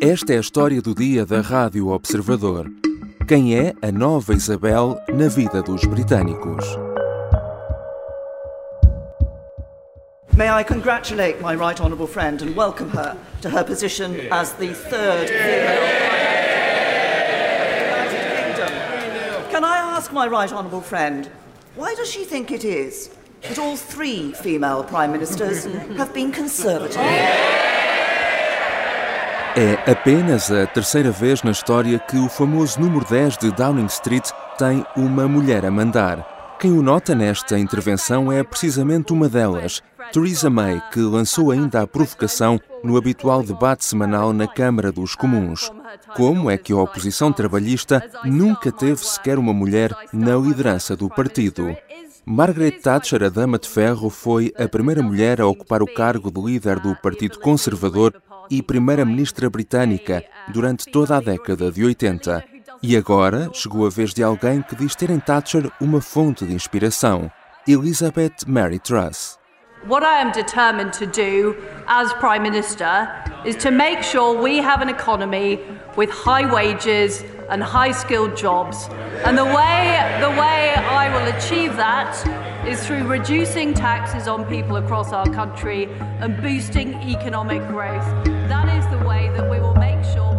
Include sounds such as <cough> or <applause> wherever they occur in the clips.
Esta é a história do dia da Rádio Observador. Quem é a nova Isabel na vida dos britânicos? May I congratulate my right honourable friend and welcome her to her position as the third female. Can I ask my right honourable friend, why does she think it is that all three female prime ministers have been conservative? É apenas a terceira vez na história que o famoso número 10 de Downing Street tem uma mulher a mandar. Quem o nota nesta intervenção é precisamente uma delas, Theresa May, que lançou ainda a provocação no habitual debate semanal na Câmara dos Comuns. Como é que a oposição trabalhista nunca teve sequer uma mulher na liderança do partido? Margaret Thatcher, a Dama de Ferro, foi a primeira mulher a ocupar o cargo de líder do Partido Conservador e primeira-ministra britânica durante toda a década de 80. E agora chegou a vez de alguém que diz ter em Thatcher uma fonte de inspiração, Elizabeth Mary Truss. What I am determined to do as Prime Minister is to make sure we have an economy with high wages and high skilled jobs. And the way, the way I will achieve that is through reducing taxes on people across our country and boosting economic growth. That is the way that we will make sure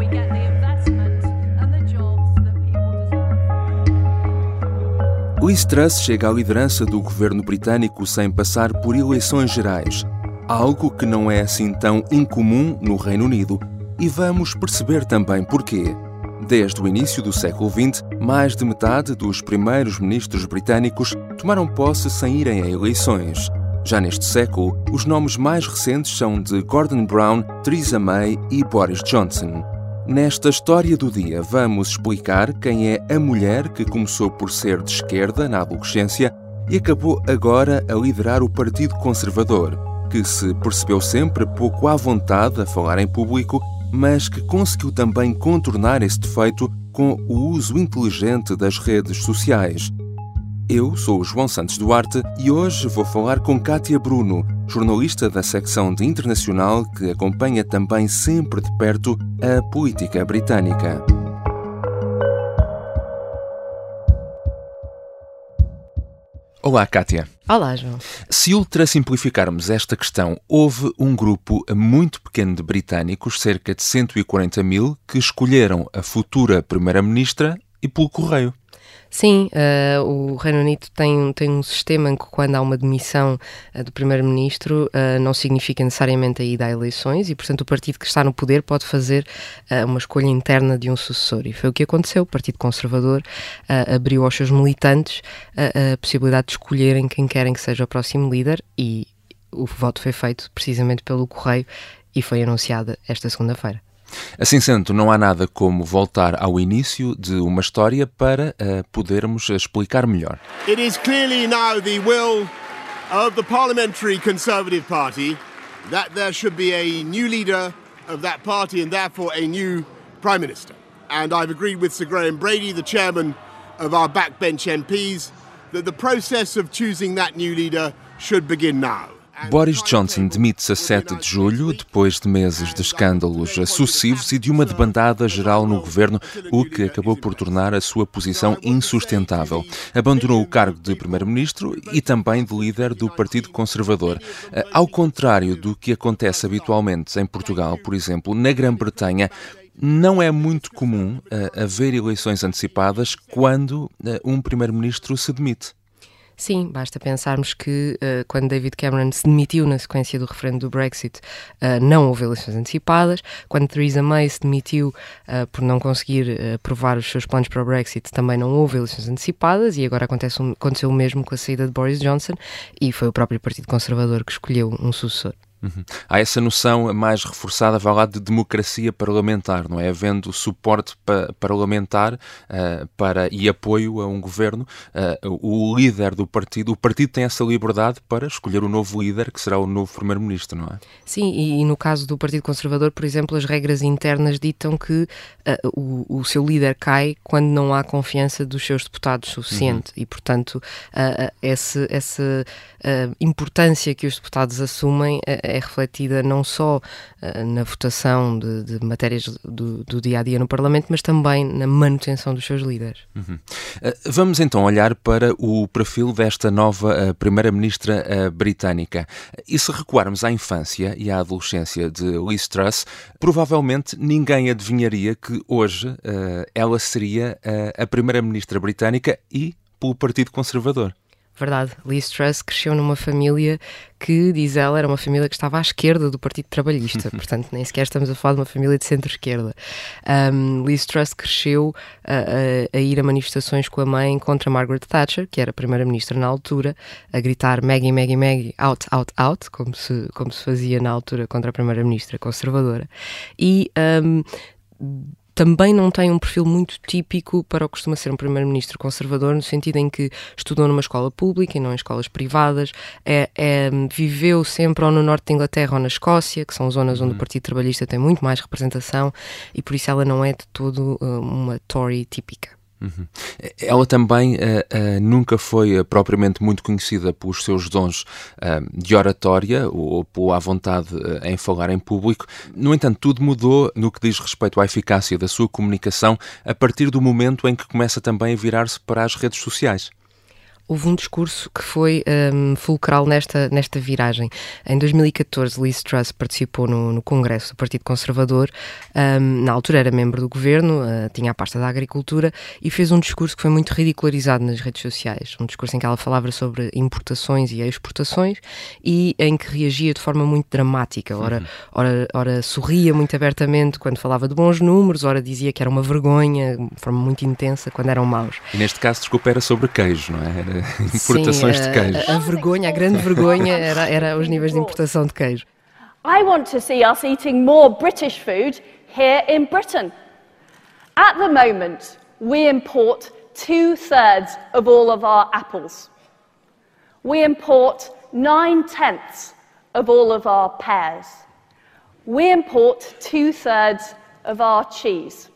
Liz Truss chega à liderança do governo britânico sem passar por eleições gerais, algo que não é assim tão incomum no Reino Unido, e vamos perceber também porquê. Desde o início do século XX, mais de metade dos primeiros ministros britânicos tomaram posse sem irem a eleições. Já neste século, os nomes mais recentes são de Gordon Brown, Theresa May e Boris Johnson. Nesta história do dia, vamos explicar quem é a mulher que começou por ser de esquerda na adolescência e acabou agora a liderar o Partido Conservador, que se percebeu sempre pouco à vontade a falar em público mas que conseguiu também contornar esse defeito com o uso inteligente das redes sociais. Eu sou o João Santos Duarte e hoje vou falar com Kátia Bruno, jornalista da secção de internacional que acompanha também sempre de perto a política britânica. Olá, Kátia. Olá, João. Se ultra simplificarmos esta questão, houve um grupo muito pequeno de britânicos, cerca de 140 mil, que escolheram a futura Primeira-Ministra e pelo correio. Sim, uh, o Reino Unido tem, tem um sistema em que quando há uma demissão uh, do Primeiro-Ministro uh, não significa necessariamente a ida a eleições e, portanto, o partido que está no poder pode fazer uma escolha interna de um sucessor. E foi o que aconteceu. O Partido Conservador abriu aos seus militantes a possibilidade de escolherem quem querem que seja o próximo líder e o voto foi feito precisamente pelo Correio e foi anunciada esta segunda-feira. Assim sendo, não há nada como voltar ao início de uma história para uh, podermos explicar melhor. It is clearly now the will of the Parliamentary Conservative Party that there should be a new leader of that party and therefore a new Prime Minister. And I've agreed with Sir Graham Brady, the chairman of our backbench MPs, that the process of choosing that new leader should begin now. Boris Johnson demite-se a 7 de julho, depois de meses de escândalos sucessivos e de uma debandada geral no governo, o que acabou por tornar a sua posição insustentável. Abandonou o cargo de primeiro-ministro e também de líder do Partido Conservador. Ao contrário do que acontece habitualmente em Portugal, por exemplo, na Grã-Bretanha, não é muito comum uh, haver eleições antecipadas quando uh, um primeiro-ministro se demite. Sim, basta pensarmos que uh, quando David Cameron se demitiu na sequência do referendo do Brexit, uh, não houve eleições antecipadas. Quando Theresa May se demitiu uh, por não conseguir aprovar os seus planos para o Brexit, também não houve eleições antecipadas. E agora acontece, aconteceu o mesmo com a saída de Boris Johnson e foi o próprio Partido Conservador que escolheu um sucessor. Uhum. Há essa noção mais reforçada, vai lá, de democracia parlamentar, não é? Havendo suporte pa parlamentar uh, para, e apoio a um governo, uh, o líder do partido, o partido tem essa liberdade para escolher o novo líder, que será o novo primeiro-ministro, não é? Sim, e, e, no caso do Partido Conservador, por exemplo, as regras internas ditam que uh, o, o, seu líder cai quando não há confiança dos seus deputados suficiente uhum. e, portanto, essa importância que os deputados assumem é refletida não só uh, na votação de, de matérias do, dia a dia no Parlamento, mas também na manutenção dos seus líderes. Uhum. Uh, vamos então olhar para o perfil desta nova uh, Primeira-Ministra britânica. E se recuarmos à infância e à adolescência de Liz Truss, provavelmente ninguém adivinharia que hoje ela seria a Primeira-Ministra britânica e pelo Partido Conservador. Verdade. Liz Truss cresceu numa família que, diz ela, era uma família que estava à esquerda do Partido Trabalhista. <laughs> Portanto, nem sequer estamos a falar de uma família de centro-esquerda. Um, Liz Truss cresceu a, a, a, ir a manifestações com a mãe contra Margaret Thatcher, que era primeira-ministra na altura, a gritar Maggie, Maggie, Maggie, out, out, out, como se, como se fazia na altura contra a primeira-ministra conservadora. E... Um, também não tem um perfil muito típico para o que costuma ser um primeiro-ministro conservador, no sentido em que estudou numa escola pública e não em escolas privadas, é, é, viveu sempre ou no norte da Inglaterra ou na Escócia, que são zonas onde o uhum. Partido Trabalhista tem muito mais representação, e por isso ela não é de todo uh, uma Tory típica. Ela também uh, uh, nunca foi uh, propriamente muito conhecida pelos seus dons de oratória ou, pela vontade em falar em público. No entanto, tudo mudou no que diz respeito à eficácia da sua comunicação a partir do momento em que começa também a virar-se para as redes sociais houve um discurso que foi um, fulcral nesta, nesta viragem. Em 2014, Liz Truss participou no, no Congresso do Partido Conservador, um, na altura era membro do governo, uh, tinha a pasta da agricultura e fez um discurso que foi muito ridicularizado nas redes sociais. Um discurso em que ela falava sobre importações e exportações e em que reagia de forma muito dramática. Ora, uhum. ora, ora sorria muito abertamente quando falava de bons números, ora dizia que era uma vergonha, de forma muito intensa, quando eram maus. E neste caso, desculpa, era sobre queijo, não é? Era <laughs> importações Sim, de queijo. A, a, vergonha, a grande vergonha era, era os níveis de importação de queijo. I want to see us eating more British food here in Britain. At the moment, we import two thirds of all of our apples. We import nine tenths of all of our pears. We import two thirds of our cheese.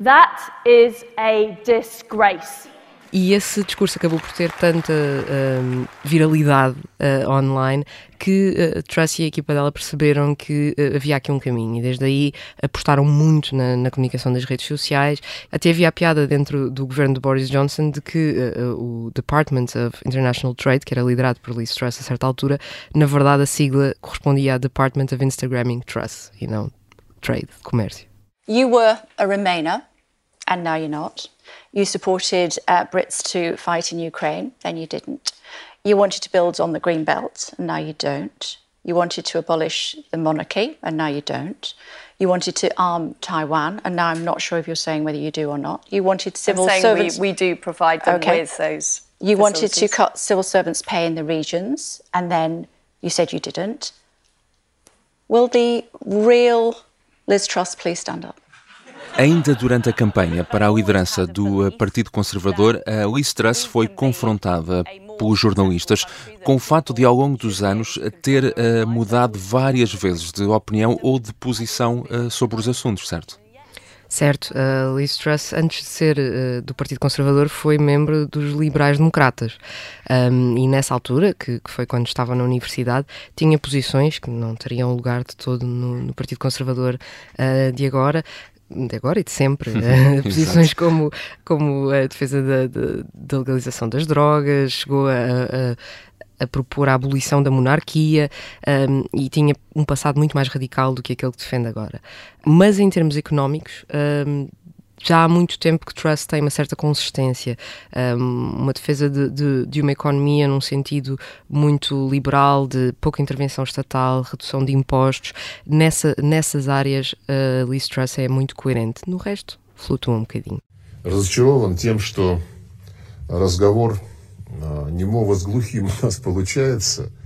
That is a disgrace. E esse discurso acabou por ter tanta um, viralidade uh, online que uh, e a equipa dela perceberam que uh, havia aqui um caminho e desde aí apostaram muito na, na, comunicação das redes sociais. Até havia a piada dentro do governo de Boris Johnson de que uh, o Department of International Trade, que era liderado por Liz Truss a certa altura, na verdade a sigla correspondia a Department of Instagramming Truss e não Trade, comércio. You were a Remainer and now you're not. You supported uh, Brits to fight in Ukraine, then you didn't. You wanted to build on the Green Belt, and now you don't. You wanted to abolish the monarchy, and now you don't. You wanted to arm Taiwan, and now I'm not sure if you're saying whether you do or not. You wanted civil I'm saying servants. We, we do provide them okay. with those. You wanted to cut civil servants' pay in the regions, and then you said you didn't. Will the real Liz Truss please stand up? Ainda durante a campanha para a liderança do eh, Partido Conservador, a Liz Truss foi confrontada pelos jornalistas com o fato de, ao longo dos anos, ter uh, mudado várias vezes de opinião ou de posição uh, sobre os assuntos, certo? Certo, uh, Liz Truss, antes de ser uh, do Partido Conservador, foi membro dos Liberais-Democratas. Um, e nessa altura, que, que, foi quando estava na universidade, tinha posições que não teriam lugar de todo no, no Partido Conservador uh, de agora, de agora e de sempre, <laughs> uh, posições como, como a defesa da, da, da, legalização das drogas, chegou a, a, a propor a abolição da monarquia um, e tinha um passado muito mais radical do que aquele que defende agora. Mas em termos económicos, um, já há muito tempo que Trust tem uma certa consistência, uma defesa de, de, de, uma economia num sentido muito liberal, de pouca intervenção estatal, redução de impostos. Nessa, nessas áreas, uh, Liz Truss é muito coerente. No resto, flutua um bocadinho. Разочарован тем, что разговор немого с глухим у <laughs> нас получается –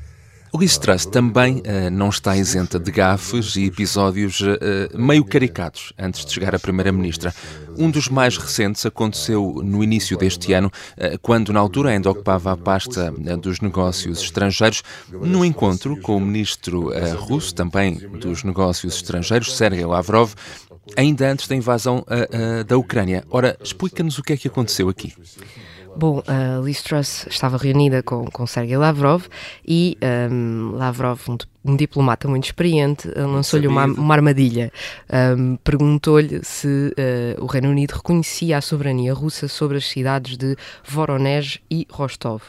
Liz Truss também uh, não está isenta de gafes e episódios uh, meio caricatos antes de chegar a Primeira-Ministra. Um dos mais recentes aconteceu no início deste ano, uh, quando na altura ainda ocupava a pasta dos negócios estrangeiros, num encontro com o ministro russo, também dos negócios estrangeiros, Sergei Lavrov, ainda antes da invasão da Ucrânia. Ora, explica-nos o que é que aconteceu aqui. Bom, a Liz Truss estava reunida com, com Sergei Lavrov e um, Lavrov, um, um, diplomata muito experiente, lançou-lhe uma, uma, armadilha. Um, Perguntou-lhe se uh, o Reino Unido reconhecia a soberania russa sobre as cidades de Voronezh e Rostov.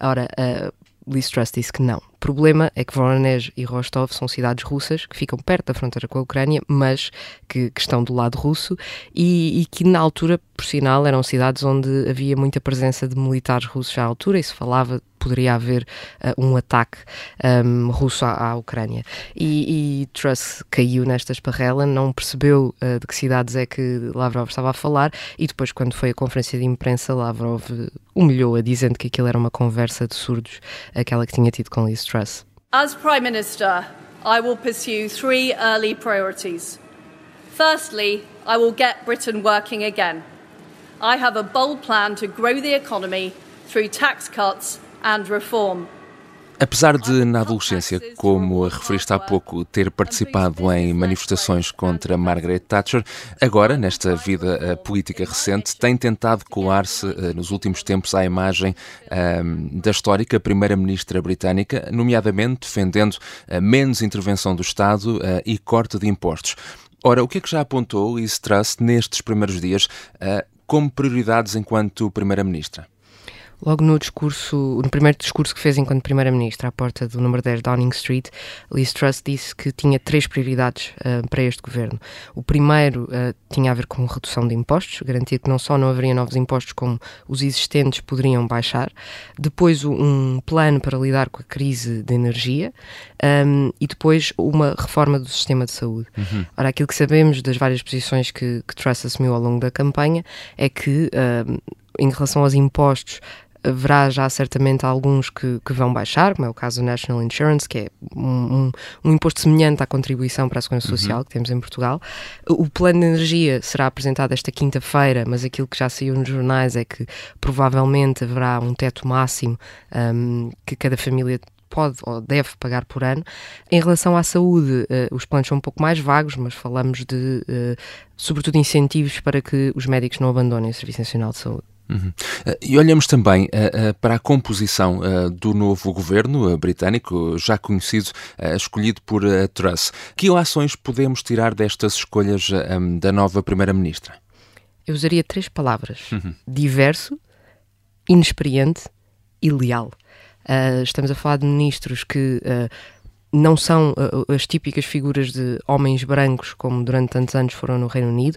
Ora, uh, Liz Truss disse que não. O problema é que Voronezh e Rostov são cidades russas que ficam perto da fronteira com a Ucrânia, mas que, que estão do lado russo e, e, que na altura, por sinal, eram cidades onde havia muita presença de militares russos à altura e se falava poderia haver uh, um ataque um, russo à, à Ucrânia. E, e, Truss caiu nesta esparrela, não percebeu uh, de que cidades é que Lavrov estava a falar e depois, quando foi a conferência de imprensa, Lavrov humilhou-a, dizendo que aquilo era uma conversa de surdos, aquela que tinha tido com Liz Truss. As Prime Minister, I will pursue three early priorities. Firstly, I will get Britain working again. I have a bold plan to grow the economy through tax cuts. Apesar de, na adolescência, como referiste há pouco, ter participado em manifestações contra Margaret Thatcher, agora, nesta vida uh, política recente, tem tentado colar-se, uh, nos últimos tempos, à imagem uh, da histórica Primeira-Ministra britânica, nomeadamente defendendo menos intervenção do Estado e corte de impostos. Ora, o que é que já apontou Liz Truss nestes primeiros dias como prioridades enquanto Primeira-Ministra? Logo no discurso, no primeiro discurso que fez enquanto Primeira-Ministra à porta do número 10 Downing Street, Liz Truss disse que tinha três prioridades uh, para este governo. O primeiro uh, tinha a ver com redução de impostos, garantir que não só não haveria novos impostos, como os existentes poderiam baixar. Depois, um plano para lidar com a crise de energia um, e depois uma reforma do sistema de saúde. Uhum. Ora, aquilo que sabemos das várias posições que, que Truss assumiu ao longo da campanha é que, um, em relação aos impostos, haverá já certamente alguns que, que, vão baixar, como é o caso do National Insurance, que é um, um, um imposto semelhante à contribuição para a Segurança uhum. Social que temos em Portugal. O plano de energia será apresentado esta quinta-feira, mas aquilo que já saiu nos jornais é que provavelmente haverá um teto máximo um, que cada família pode ou deve pagar por ano. Em relação à saúde, uh, os planos são um pouco mais vagos, mas falamos de, uh, sobretudo, incentivos para que os médicos não abandonem o Serviço Nacional de Saúde. Uhum. Eh, e olhamos também uh, uh, para a composição uh, do novo governo britânico, já conhecido, escolhido por Truss. Que ações podemos tirar destas escolhas um, da nova Primeira-Ministra? Eu usaria três palavras: uhum. diverso, inexperiente e leal. estamos a falar de ministros que não são uh, as típicas figuras de homens brancos como durante tantos anos foram no Reino Unido.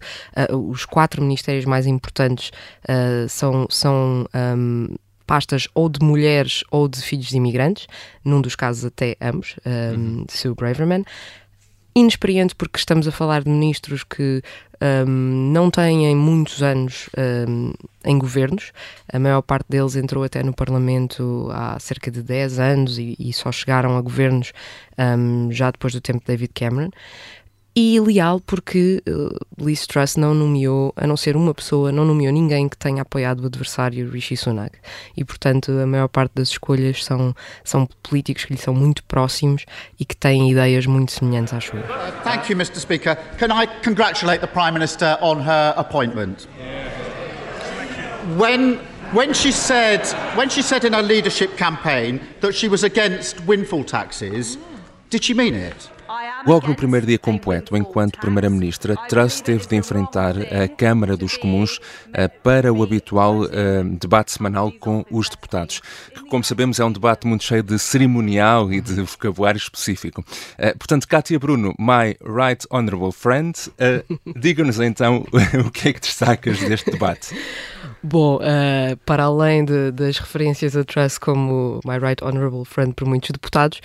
Uh, os quatro ministérios mais importantes uh, são, são um, pastas ou de mulheres ou de filhos de imigrantes, num dos casos até ambos, um, uhum. Sue Braverman inexperiente porque estamos a falar de ministros que um, não têm muitos anos um, em governos. A maior parte deles entrou até no Parlamento há cerca de 10 anos e, e só chegaram a governos um, já depois do tempo de David Cameron e leal porque uh, Liz Truss não nomeou, a não ser uma pessoa, não nomeou ninguém que tenha apoiado o adversário Rishi Sunak. E, portanto, a maior parte das escolhas são, são políticos que lhe são muito próximos e que têm ideias muito semelhantes às suas. Thank you, Mr. Speaker. Can I congratulate the Prime Minister on her appointment? When when she said when she said in her leadership campaign that she was against windfall taxes, did she mean it? Logo no primeiro dia completo, enquanto Primeira-Ministra, Truss teve de enfrentar a Câmara dos Comuns eh, para o habitual eh, debate semanal com os deputados, que, como sabemos, é um debate muito cheio de cerimonial e de vocabulário específico. Eh, portanto, Kátia Bruno, my right honorable friend, diga-nos então <laughs> o que é que destacas deste debate. Bom, uh, para além de, das referências a Truss como My Right Honorable Friend por muitos deputados,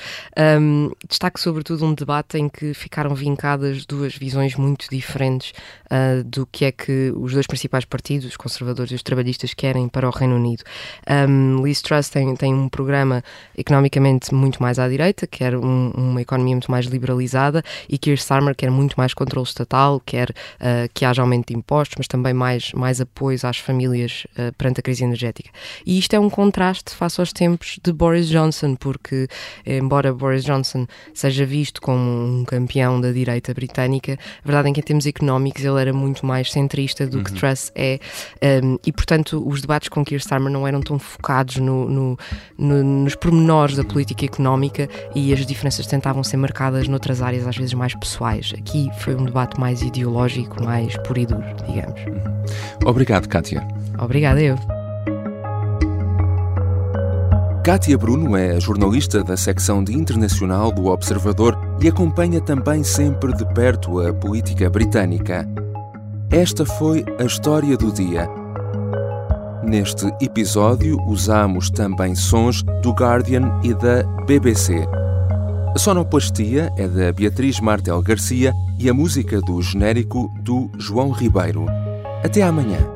um, destaco sobretudo um debate em que ficaram vincadas duas visões muito diferentes uh, do que é que os dois principais partidos, os conservadores e os trabalhistas, querem para o Reino Unido. Um, Liz Truss tem, tem um programa economicamente muito mais à direita, quer um, uma economia muito mais liberalizada, e Keir Starmer quer muito mais controle estatal, quer uh, que haja aumento de impostos, mas também mais, mais apoios às famílias medidas uh, perante a crise energética. E isto é um contraste face aos tempos de Boris Johnson, porque, embora Boris Johnson seja visto como um campeão da direita britânica, a verdade é que, em termos económicos, ele era muito mais centrista do uhum. que Truss é, um, e, portanto, os debates com Keir Starmer não eram tão focados no, no, no, nos pormenores da política económica e as diferenças tentavam ser marcadas noutras áreas, às vezes mais pessoais. Aqui foi um debate mais ideológico, mais puro e duro, digamos. Obrigado, Kátia. Obrigada, eu. Kátia Bruno é jornalista da secção de internacional do Observador e acompanha também sempre de perto a política britânica. Esta foi a história do dia. Neste episódio usamos também sons do Guardian e da BBC. A sonoplastia é da Beatriz Martel Garcia e a música do genérico do João Ribeiro. Até amanhã.